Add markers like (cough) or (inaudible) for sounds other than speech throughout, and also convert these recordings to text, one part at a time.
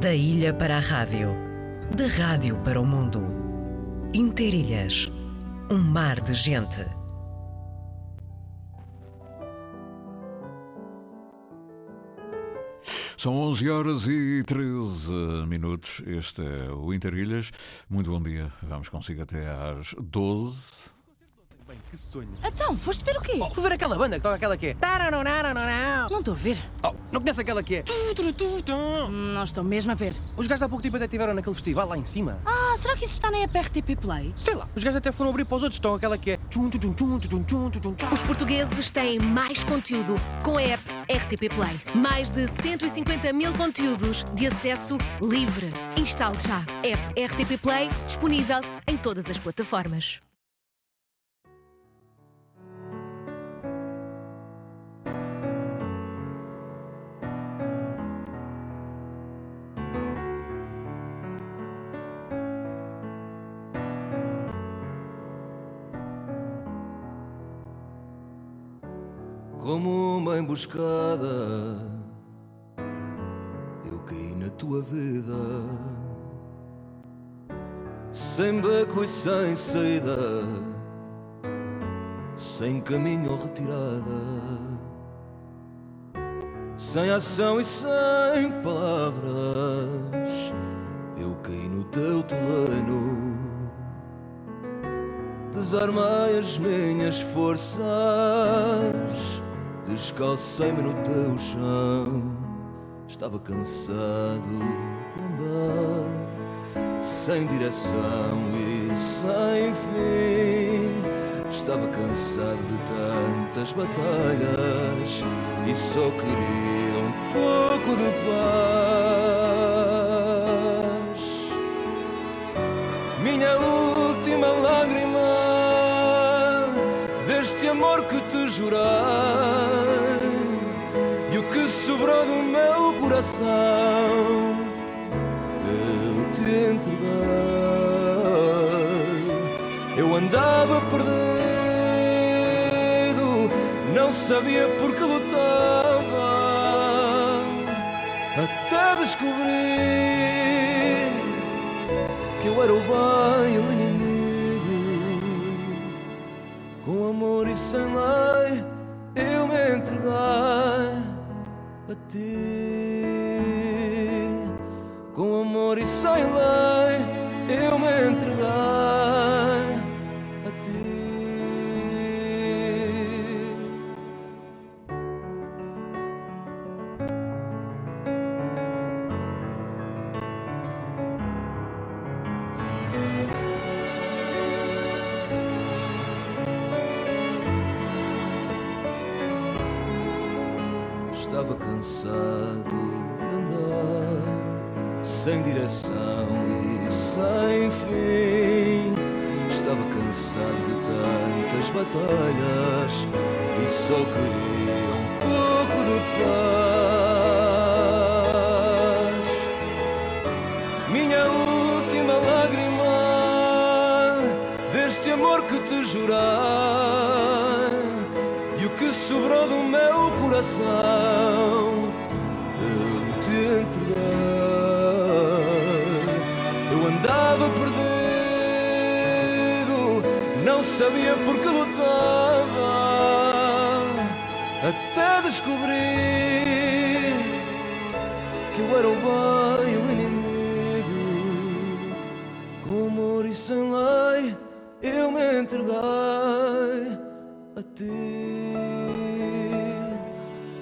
Da ilha para a rádio, da rádio para o mundo. Interilhas, um mar de gente. São 11 horas e 13 minutos. Este é o Interilhas. Muito bom dia. Vamos consigo até às 12. Que sonho. Então, foste ver o quê? Oh, fui ver aquela banda que toca aquela que é. Não estou a ver. Oh, não conhece aquela que é. Hum, Não estou mesmo a ver. Os gajos há pouco tempo até estiveram naquele festival lá em cima. Ah, será que isso está na app RTP Play? Sei lá, os gajos até foram abrir para os outros. Estão aquela que é. Os portugueses têm mais conteúdo com a app RTP Play. Mais de 150 mil conteúdos de acesso livre. Instale já. App RTP Play disponível em todas as plataformas. Como uma emboscada, eu caí na tua vida, sem beco e sem saída, sem caminho ou retirada, sem ação e sem palavras. Eu caí no teu terreno. Desarmei as minhas forças, descalcei-me no teu chão. Estava cansado de andar sem direção e sem fim. Estava cansado de tantas batalhas e só queria um pouco de paz. Minha última lágrima deste amor que te o do meu coração eu te entreguei. Eu andava perdido, não sabia por que lutava até descobrir que eu era o bem o inimigo. Com amor e sem lei, eu me entreguei a ti. Com amor e sem lei, cansado de andar sem direção e sem fim. Estava cansado de tantas batalhas e só queria um pouco de paz. Minha última lágrima deste amor que te jurei e o que sobrou do meu coração não sabia por que lutava até descobrir que eu era o bem o inimigo. Com amor e sem lei, eu me entreguei a ti.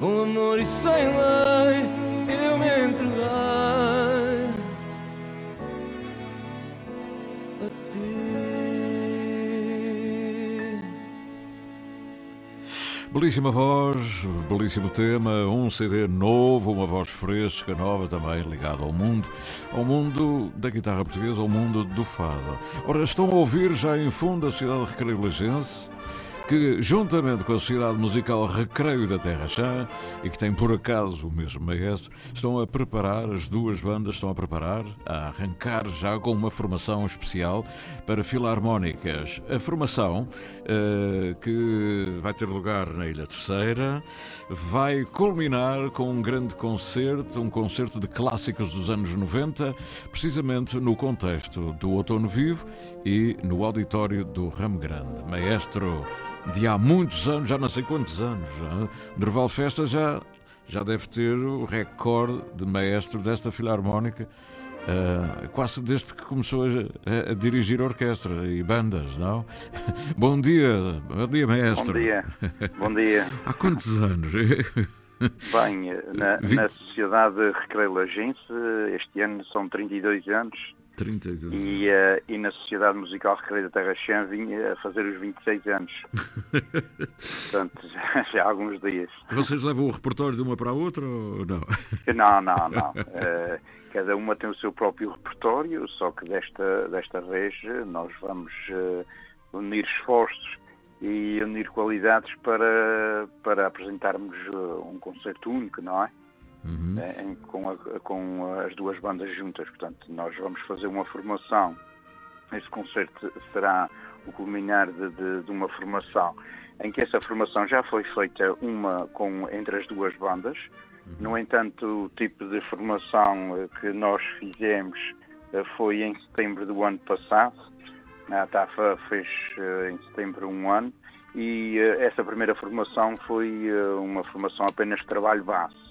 Com amor e sem lei, Belíssima voz, belíssimo tema, um CD novo, uma voz fresca, nova também, ligada ao mundo, ao mundo da guitarra portuguesa, ao mundo do fado. Ora, estão a ouvir já em fundo a cidade de Recreio Ligense, que, juntamente com a Sociedade Musical Recreio da Terra Chã, e que tem por acaso o mesmo maestro, estão a preparar, as duas bandas estão a preparar, a arrancar já com uma formação especial para filarmónicas. A formação, uh, que vai ter lugar na Ilha Terceira, vai culminar com um grande concerto, um concerto de clássicos dos anos 90, precisamente no contexto do Outono Vivo e no auditório do Ramo Grande. Maestro de há muitos anos, já não sei quantos anos, Derval Festa já, já deve ter o recorde de maestro desta filarmónica. Uh, quase desde que começou a, a, dirigir orquestra e bandas, não? (laughs) bom dia, bom dia, maestro. Bom dia, bom dia. (laughs) Há quantos anos? (laughs) Bem, na, 20... na Sociedade Recreio Lagense, este ano são 32 anos 32 e, uh, e na Sociedade Musical Recreio da Terra Chã vinha a fazer os 26 anos. (laughs) Portanto, já, (laughs) já, há alguns dias. Vocês levam o repertório de uma para a outra ou não? (laughs) Não, não, não. Uh, cada uma tem o seu próprio repertório, só que desta, desta vez nós vamos uh, unir esforços e unir qualidades para, para apresentarmos um concerto único, não é? Uhum. É, em, com, a, com, as duas bandas juntas. Portanto, nós vamos fazer uma formação. Esse concerto será o culminar de, de, de, uma formação em que essa formação já foi feita uma com, entre as duas bandas. Uhum. No entanto, o tipo de formação eh, que nós fizemos eh, foi em setembro do ano passado. A TAFA fez eh, em setembro um ano e essa primeira formação foi uma formação apenas de trabalho base.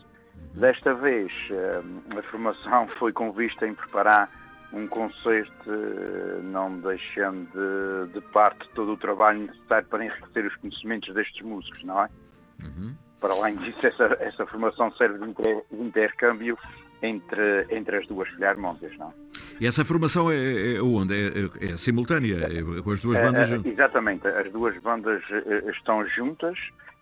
Desta vez, eh, a formação (laughs) foi com vista em preparar um concerto, eh, não deixando de, de, parte todo o trabalho necessário para enriquecer os conhecimentos destes músicos, não é? Uhum. Para além disso, essa, essa formação serve de, inter, de intercâmbio entre, entre as duas filarmónicas, não é? E essa formação é, é, é onde? É, é, é simultânea? É, com as duas bandas? É, exatamente, as duas bandas estão juntas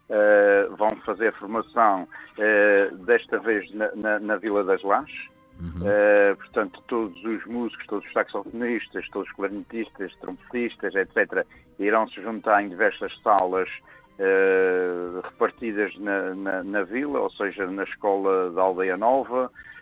uh, vão fazer a formação uh, desta vez na, na, na, Vila das Lajes. Uhum. Uh, portanto, todos os músicos, todos os saxofonistas, todos os clarinetistas, trompetistas, etc., irão se juntar em diversas salas repartidas na, na, na, vila, ou seja, na escola da Aldeia Nova, eh,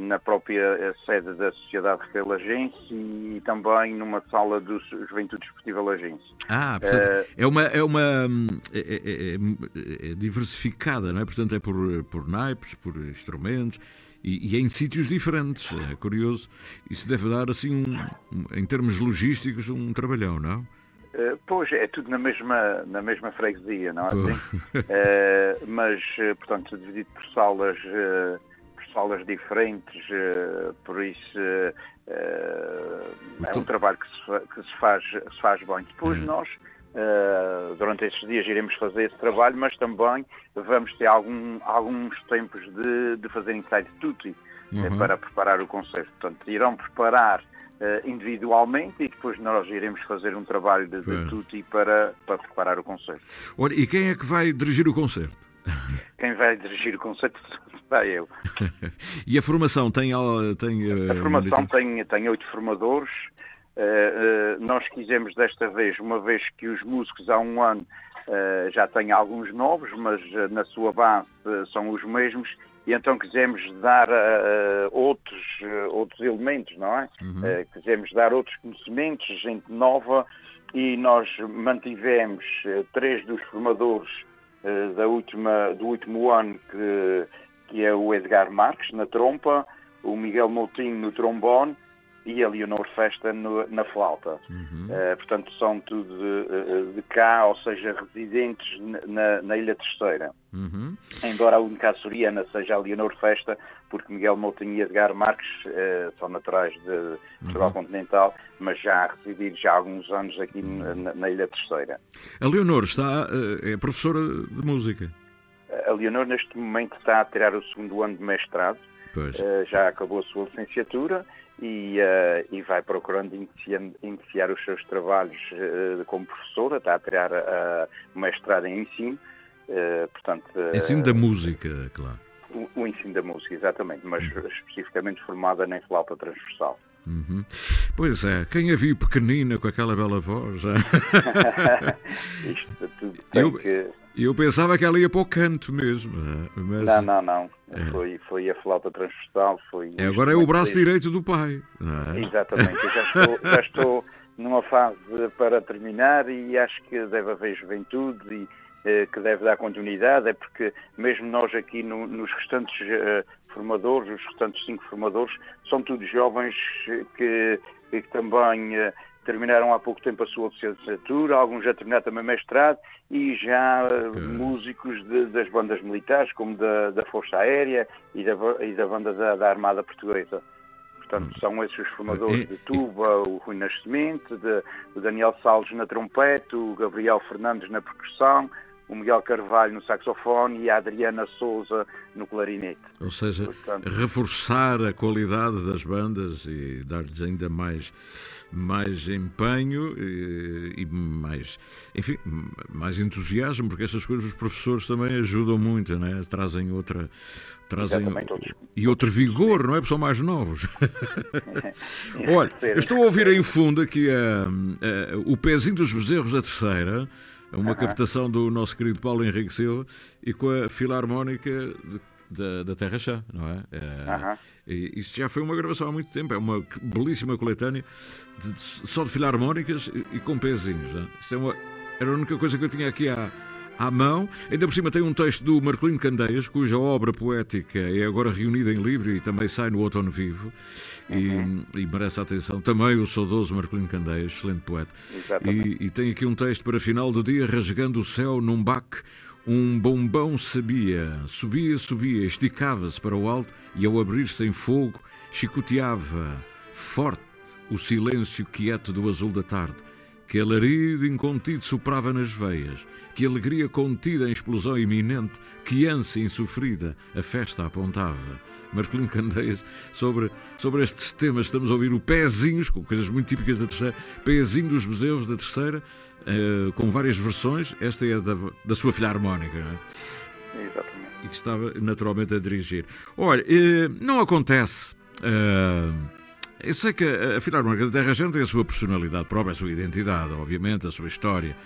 na própria eh, sede da Sociedade Recreio Lagense e também numa sala do Juventude Esportiva Lagense. Ah, portanto, uh, é uma, é uma é, é, é, é, diversificada, não é? Portanto, é por, por naipes, por instrumentos e, e é em sítios diferentes. É curioso. Isso deve dar, assim, um, em termos logísticos, um trabalhão, não? Uh, pois, é tudo na mesma, na mesma freguesia, não é? Assim? uh, mas, portanto, dividido por salas salas diferentes, uh, por isso uh, é um trabalho que se, que se, faz, se faz bem. Depois uhum. nós, durante estes dias, iremos fazer esse trabalho, mas também vamos ter algum, alguns tempos de, de fazer inside tutti uhum. para preparar o concerto. Portanto, irão preparar individualmente e depois nós iremos fazer um trabalho de, de tutti para, para preparar o concerto. Olha, e quem é que vai dirigir o concerto? Quem vai dirigir o concerto eu. (laughs) e a formação tem. tem a eh, formação tem, tem oito formadores. Uh, uh, nós quisemos desta vez, uma vez que os músicos há um ano uh, já têm alguns novos, mas na sua base são os mesmos, e então quisemos dar outros, outros elementos, não é? Uhum. quisemos dar outros conhecimentos, gente nova, e nós mantivemos três dos formadores da última, do último ano que que é o Edgar Marques na trompa, o Miguel Moutinho no trombone e a Leonor Festa no, na flauta. Uhum. Uh, portanto, são tudo de, de, cá, ou seja, residentes na, na Ilha Terceira. Uhum. Embora a única açoriana seja a Leonor Festa, porque Miguel Moutinho e Edgar Marques uh, são naturais de Portugal uhum. Continental, mas já a residir já há alguns anos aqui na, na Ilha Terceira. A Leonor está, uh, é professora de música? A Leonor, neste momento, está a tirar o segundo ano de mestrado, uh, já acabou a sua licenciatura e, uh, e vai procurando iniciar, iniciar, os seus trabalhos uh, como professora, está a tirar o mestrado em ensino. portanto, ensino da música, claro. O, o, ensino da música, exatamente, mas especificamente formada em flauta transversal. Uhum. Pois é, quem a viu pequenina com aquela bela voz? (laughs) Isto tudo Eu- que... Eu pensava que ela ia para o canto mesmo. é, Mas Não, não, não. É. Foi, foi a flauta transversal, foi... é, agora é o braço direito do pai. é? Exatamente. Eu já estou, já estou numa fase para terminar e acho que deve haver juventude e eh, que deve dar continuidade, é porque mesmo nós aqui no- nos restantes eh, formadores, os restantes cinco formadores, são todos jovens que, que também eh, terminaram há pouco tempo a sua licenciatura, alguns já terminaram também mestrado e já eh, músicos de- das bandas militares, como da, da Força Aérea e da, e da banda da, da Armada Portuguesa. Portanto, são esses os formadores E- de tuba, o Rui Nascimento, de- o Daniel Salles na trompete, o Gabriel Fernandes na percussão, o Miguel Carvalho no saxofone e a Adriana Souza no clarinete. Ou seja, Portanto- reforçar a qualidade das bandas e dar-lhes ainda mais, mais empenho e, e mais, enfim, mais entusiasmo, porque essas coisas os professores também ajudam muito, né? trazem outra. Trazem e outro vigor, não é? Porque são mais novos. (laughs) Olha, estou a ouvir em fundo aqui a- a- o pezinho dos bezerros da terceira, uma captação do nosso querido Paulo Henrique Silva e com a Filarmónica de- da, da Terra Chá, não é? É, e Isso já foi uma gravação há muito tempo, é uma belíssima coletânea de- de- só de filarmónicas e, e com pezinhos. não é? Isso é uma- era a única coisa que eu tinha aqui à, à mão. Ainda por cima tem um texto do Marcolino Candeias, cuja obra poética é agora reunida em livro e também sai no Outono Vivo. E, e merece a atenção também o saudoso Marcolino Candeias, excelente poeta. E, e tem aqui um texto para final do dia, rasgando o céu num baque. Um bombão sabia, subia, subia, esticava-se para o alto e ao abrir-se em fogo, chicoteava forte o silêncio quieto do azul da tarde, que alarido incontido soprava nas veias, que alegria contida em explosão iminente, que ânsia insofrida a festa apontava. Marcolino Candeias, sobre, sobre estes temas, estamos a ouvir o pezinhos, com coisas muito típicas da terceira, pezinho dos bezerros da terceira, eh, com várias versões. Esta é da, da sua filha harmónica, não é? Exatamente. e que estava naturalmente a dirigir. Olha, eh, não acontece. eh, eu sei que a a Filarmónica da Terra Gente tem a sua personalidade própria, a sua identidade, obviamente, a sua história.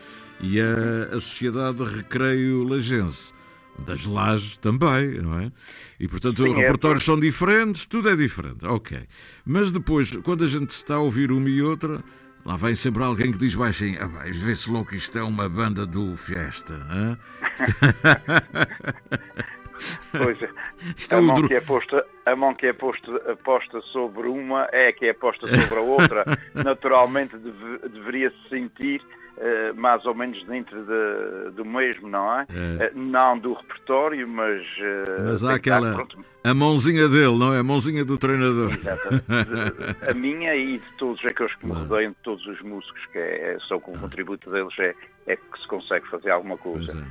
E a, a Sociedade de Recreio Lagense. Das lajes também, não é? E portanto, Sim, os é, repertórios são diferentes, tudo é diferente, ok. Mas depois, quando a gente está a ouvir uma e outra, lá vem sempre alguém que diz baixinho: ah, vai, vê-se logo que isto é uma banda do Fiesta. (laughs) hã?" Pois é. Isto é a, mão que é posta, a mão que é posta, posta sobre uma é a que é posta sobre a outra. (laughs) Naturalmente deve- deveria se sentir eh, mais ou menos dentro de- do mesmo, não é? É. Eh, não do repertório, mas... eh, Mas há aquela. A mãozinha dele, não é? A mãozinha do treinador. A minha e de todos aqueles que me rodeiam, de todos os músicos, que é, só com o contributo deles é, é que se consegue fazer alguma coisa.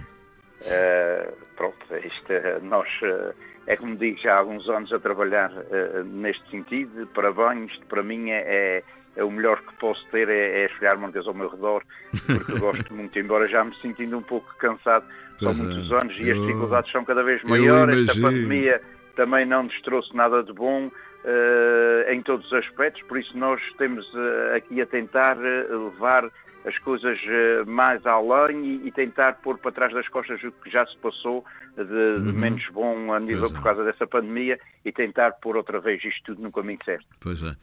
Eh, pronto, isto, é- nós, eh, é como digo, já há alguns anos a trabalhar eh, neste sentido. Parabéns, isto para mim é, é, é o melhor que posso ter, é, é as harmónicas ao meu redor, porque eu gosto muito, embora já me sentindo um pouco cansado, Pois são é. muitos anos e as dificuldades são cada vez maiores. Esta pandemia também não nos trouxe nada de bom eh, em todos os aspectos, por isso nós temos eh, aqui a tentar eh, levar as coisas eh, mais além e, e tentar pôr para trás das costas o que já se passou de, de Uhum. menos bom a nível é. por causa dessa pandemia e tentar pôr outra vez isto tudo no caminho certo. Pois é.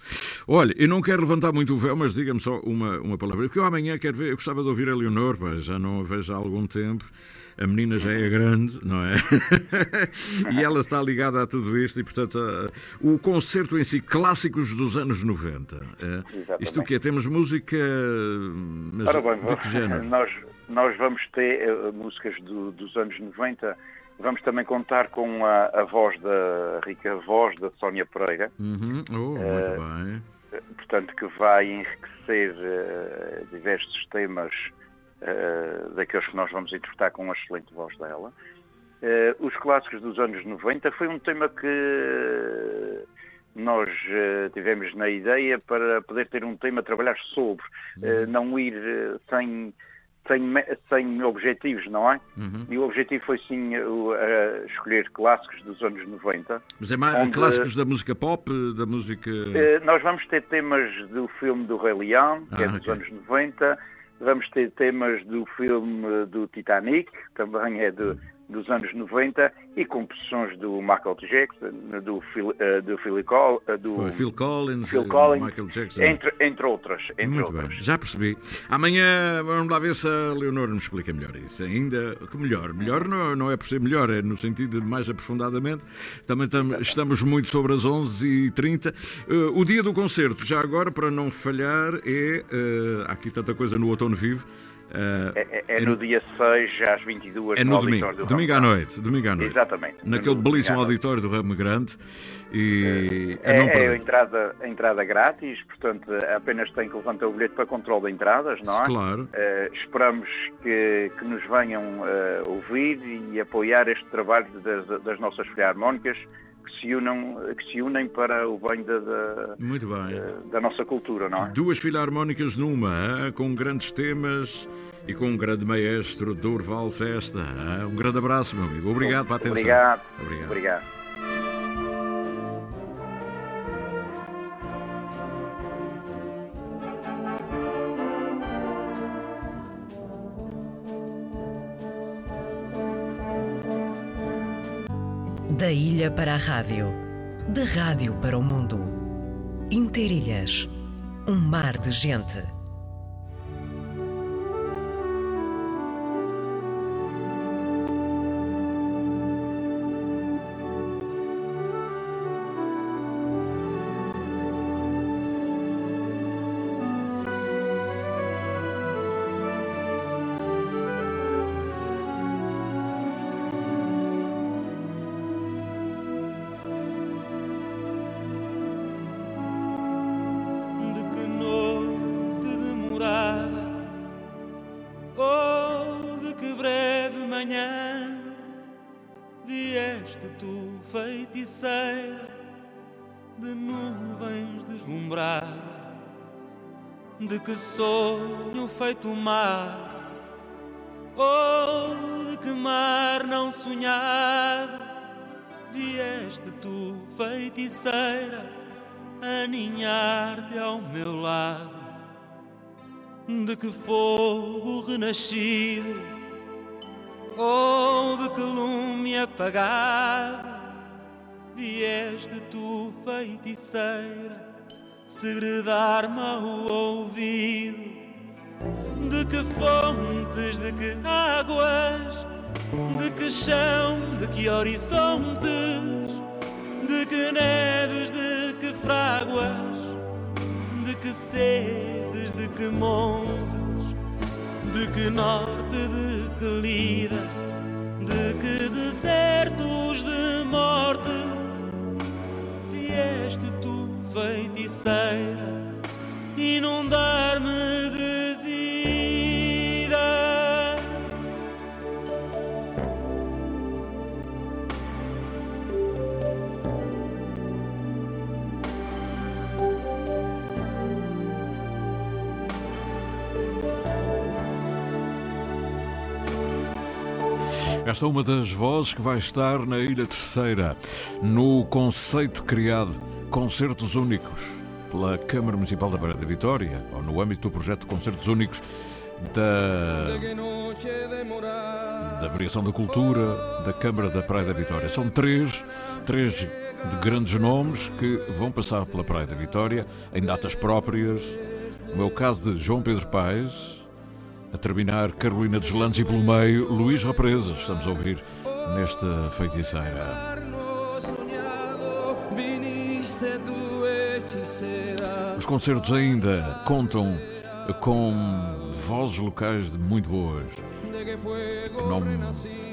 Olha, eu não quero levantar muito o véu, mas diga-me só uma, uma palavra. Porque eu amanhã quero ver, eu gostava de ouvir a Leonor, pá, já não a vejo há algum tempo. A menina já é grande, não é? (laughs) e ela está ligada a tudo isto e, portanto, a- o concerto em si, clássicos dos anos 90. é? Isto o quê? Temos música. Mas bem, de que género? (laughs) nós, nós vamos ter eh, músicas do- dos anos 90, vamos também contar com a, a voz da a rica voz da Sónia Pereira, Uhum. Oh, eh, portanto que vai enriquecer eh, diversos temas eh, daqueles que nós vamos interpretar com a excelente voz dela. Os clássicos dos anos 90 foi um tema que nós tivemos na ideia para poder ter um tema a trabalhar sobre, eh, não ir sem, sem, sem objetivos, não é? Uhum. E o objetivo foi sim uh, uh, escolher clássicos dos anos 90. Mas é mais Onde- clássicos da música pop, da música. Uh, nós vamos ter temas do filme do Rei Leão, que é Ah, dos ok. anos 90. Vamos ter temas do filme do Titanic, que também é do- dos anos 90, e composições do Michael Jackson, do Phil, uh, do Phil, Col- uh, do Foi Phil Collins, Phil eh, Collins, Michael Jackson. entre, entre outras. Entre Muito outras. bem, já percebi. Amanhã vamos lá ver se a Leonor nos explica melhor isso. Ainda que melhor. Melhor não, não é por ser melhor, é no sentido de mais aprofundadamente. Também tam- estamos muito sobre as 11h30. Eh, o dia do concerto, já agora, para não falhar, é. eh, há aqui tanta coisa no Outono Vivo. Eh, É, é- é no dia 6 às 22 é no no domingo. do Domingo à noite. Domingo à noite. Exatamente. Naquele belíssimo auditório do Ramo Grande. E a É, não é a entrada, a entrada grátis, portanto apenas tem que levantar o bilhete para controle de entradas, não é? Claro. Eh, esperamos que, que nos venham eh, ouvir e apoiar este trabalho das, das nossas filarmónicas que se, unam, que se unem para o bem da, da, bem. da nossa cultura, não é? Duas filarmónicas numa, hã? com grandes temas e com um grande maestro, Durval Festa. hã? Um grande abraço, meu amigo. Obrigado pela atenção. Obrigado. Obrigado. Obrigado. Da ilha para a rádio, da rádio para o mundo. Interilhas, um mar de gente. Deslumbrada de que sonho feito mar ou de que mar não sonhado vieste tu feiticeira aninhar-te ao meu lado. De que fogo renascido, ou de que lume apagado, vieste tu, feiticeira, segredar-me ao ouvido. De que fontes, de que águas, de que chão, de que horizontes, de que neves, de que fráguas, de que sedes, de que montes, de que norte, de que lida, Esta é uma das vozes que vai estar na Ilha Terceira, no conceito criado Concertos Únicos pela Câmara Municipal da Praia da Vitória, ou no âmbito do projeto Concertos Únicos da, da Variação da Cultura da Câmara da Praia da Vitória. São três, três de grandes nomes que vão passar pela Praia da Vitória em datas próprias. No meu caso de João Pedro Paes, a terminar Carolina dos Landes e pelo meio Luís Represas. Estamos a ouvir nesta feiticeira. Os concertos ainda contam com vozes locais muito boas. Nome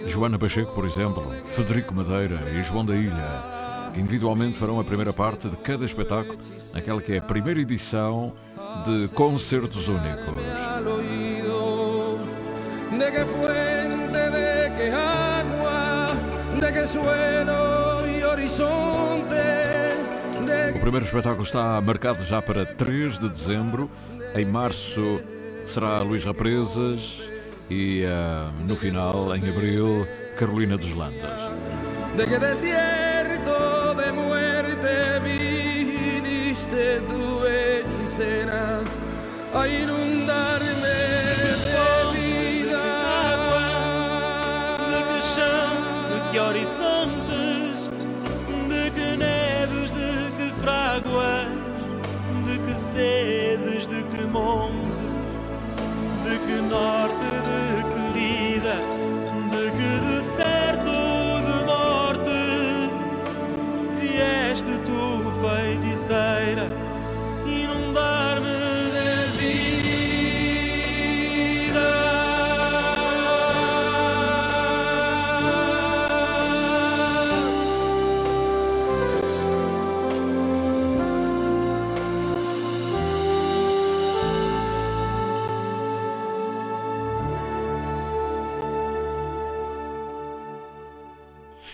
Joana Pacheco, por exemplo, Federico Madeira e João da Ilha, que individualmente farão a primeira parte de cada espetáculo, naquela que é a primeira edição de Concertos Únicos. De qué fuente, de qué agua, de qué suelo y horizontes, de O primeiro espetáculo está marcado já para 3 de dezembro. Em março será Luís Represas. e uh, no final, em abril, Carolina dos Landas. De que desierto de muerte viniste tu hechicera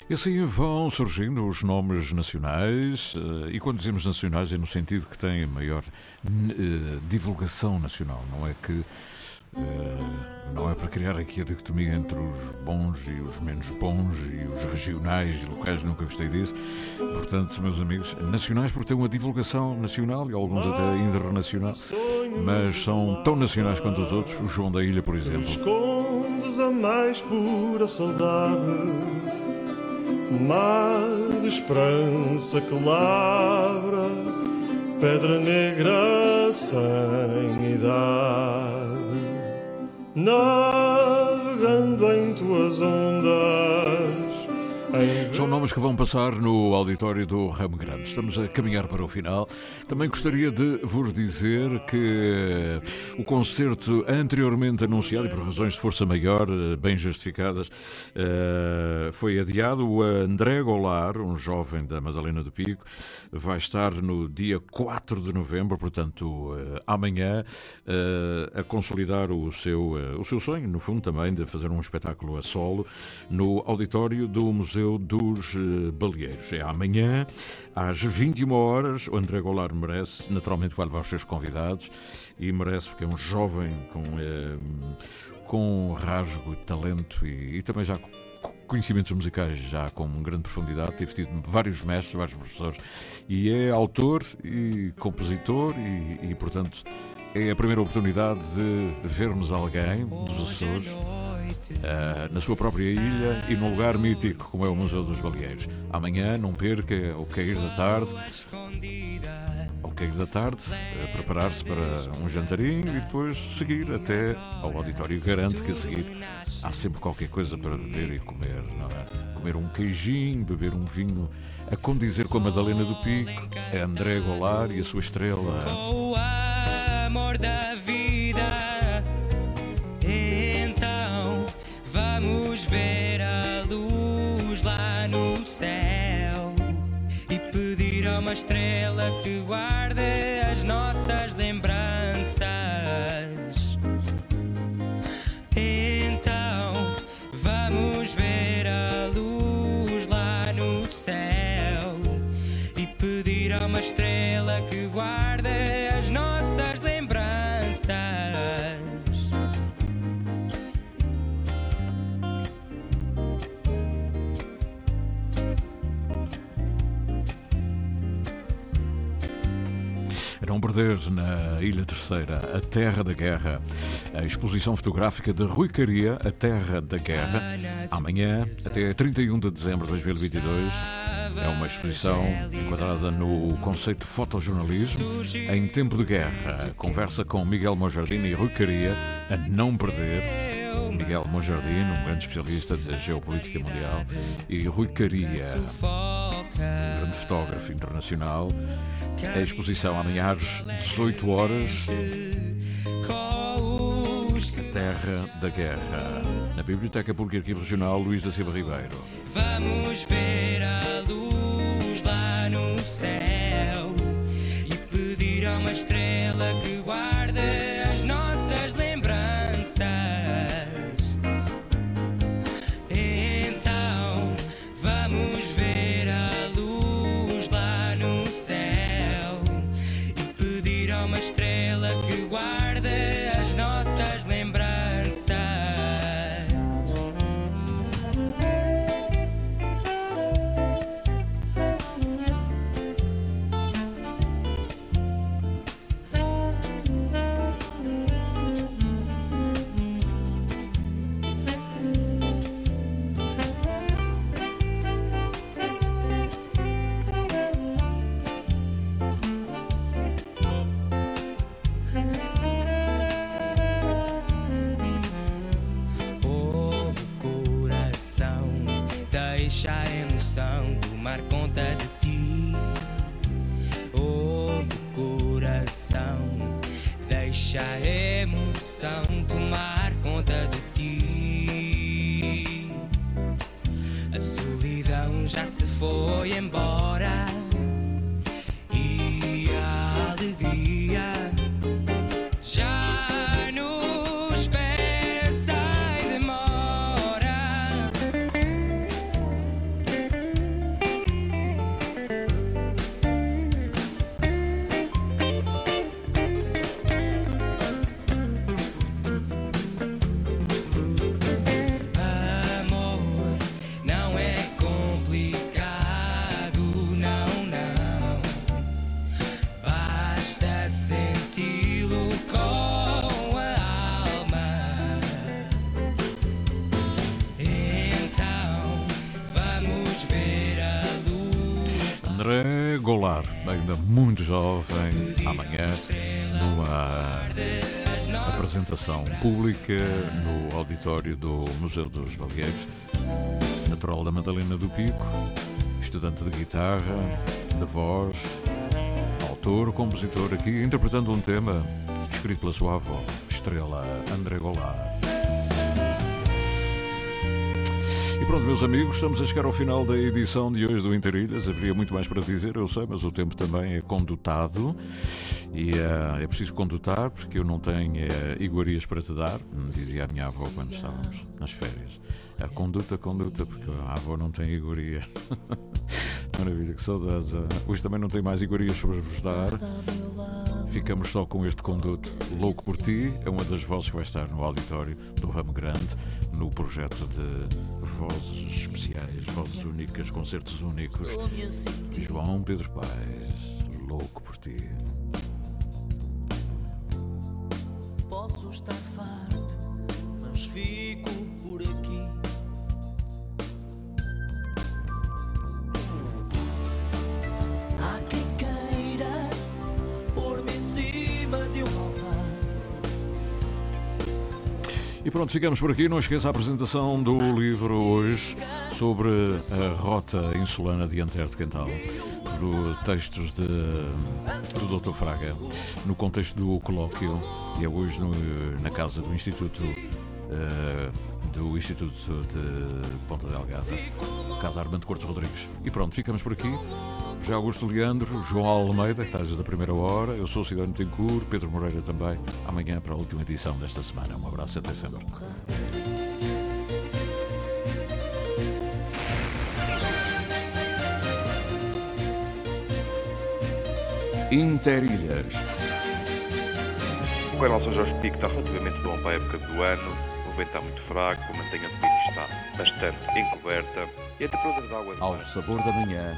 E assim vão surgindo os nomes nacionais, eh, e quando dizemos nacionais é no sentido que têm maior eh, divulgação nacional, não é que. eh, não é para criar aqui a dicotomia entre os bons e os menos bons e os regionais e locais, nunca gostei disso. Portanto, meus amigos, nacionais porque têm uma divulgação nacional e alguns até internacional, mas são tão nacionais quanto os outros. O João da Ilha, por exemplo. Escondes a mais pura saudade, mar de esperança que lavra, pedra negra sem idade, navegando em tuas ondas. São nomes que vão passar no auditório do Ramo Grande. Estamos a caminhar para o final. Também gostaria de vos dizer que o concerto anteriormente anunciado, e por razões de força maior, eh, bem justificadas, eh, foi adiado. O André Golar, um jovem da Madalena do Pico, vai estar no dia 4 de novembro, portanto, eh, amanhã, a consolidar o seu, o seu sonho, no fundo, também, de fazer um espetáculo a solo no auditório do Museu dos eh, Baleeiros. É amanhã, às 21 horas. O André Goulart merece, naturalmente, vai levar os seus convidados e merece, porque é um jovem com, eh, com rasgo, talento e, e também já conhecimentos musicais já com grande profundidade, teve tido vários mestres, vários professores, e é autor e compositor e, e, portanto, é a primeira oportunidade de vermos alguém dos Açores ah, na sua própria ilha e num lugar mítico como é o Museu dos Baleeiros. Amanhã, não perca, ao cair da tarde, ao cair da tarde, a preparar-se para um jantarinho e depois seguir até ao auditório. Garanto que a seguir há sempre qualquer coisa para beber e comer, é? Comer um queijinho, beber um vinho, a condizer com a Madalena do Pico, a André Golar e a sua estrela. o amor da vida. Uma estrela que guarde as nossas lembranças. Então vamos ver a luz lá no céu e pedir a uma estrela que guarde as nossas lembranças. Na Ilha Terceira, a Terra da Guerra, a exposição fotográfica de Rui Caria, a Terra da Guerra, amanhã até 31 de dezembro de 2022. É uma exposição enquadrada no conceito de fotojornalismo em tempo de guerra. Conversa com Miguel Mojardino e Rui Caria, a não perder. Miguel Mojardino, um grande especialista de geopolítica mundial, e Rui Caria, um grande fotógrafo internacional. A exposição amanhã às 18 horas. A Terra da Guerra. Na Biblioteca Pública e Arquivo Regional Luís da Silva Ribeiro. Vamos ver a luz lá no céu e pedir a uma estrela que guarde Deixa a muito jovem, amanhã, numa apresentação pública no auditório do Museu dos Baleeiros, natural da Madalena do Pico, estudante de guitarra, de voz, autor, compositor aqui, interpretando um tema escrito pela sua avó, estrela André Goulart. E pronto, meus amigos, estamos a chegar ao final da edição de hoje do Interilhas. Haveria muito mais para dizer, eu sei, mas o tempo também é condutado e eh, é preciso condutar porque eu não tenho eh, iguarias para te dar, dizia a minha avó quando estávamos nas férias. A conduta, conduta, porque a avó não tem iguaria. (laughs) Maravilha, que saudades. ah. Hoje também não tenho mais iguarias para vos dar. Ficamos só com este conduto. Louco por Ti é uma das vozes que vai estar no auditório do Ramo Grande, no projeto de vozes especiais, vozes únicas, concertos únicos. João Pedro Paes, Louco por Ti. E pronto, ficamos por aqui. Não esqueça a apresentação do livro hoje sobre a rota insulana de Antero de Quental, por textos de, do Dr. Fraga, no contexto do colóquio, e é hoje no- na casa do Instituto. eh, do Instituto de Ponta Delgada, Casa Armando Cortes Rodrigues. E pronto, ficamos por aqui. José Augusto Leandro, João Almeida, que está desde a primeira hora, eu sou o Cidadão Tencourt, Pedro Moreira também. Amanhã para a última edição desta semana. Um abraço e até sempre. Interilhas. O canal São Jorge Pico está relativamente bom para a época do ano. O vento está muito fraco, a mantenha de pico está bastante encoberta e a temperatura da água Ao mar sabor da manhã,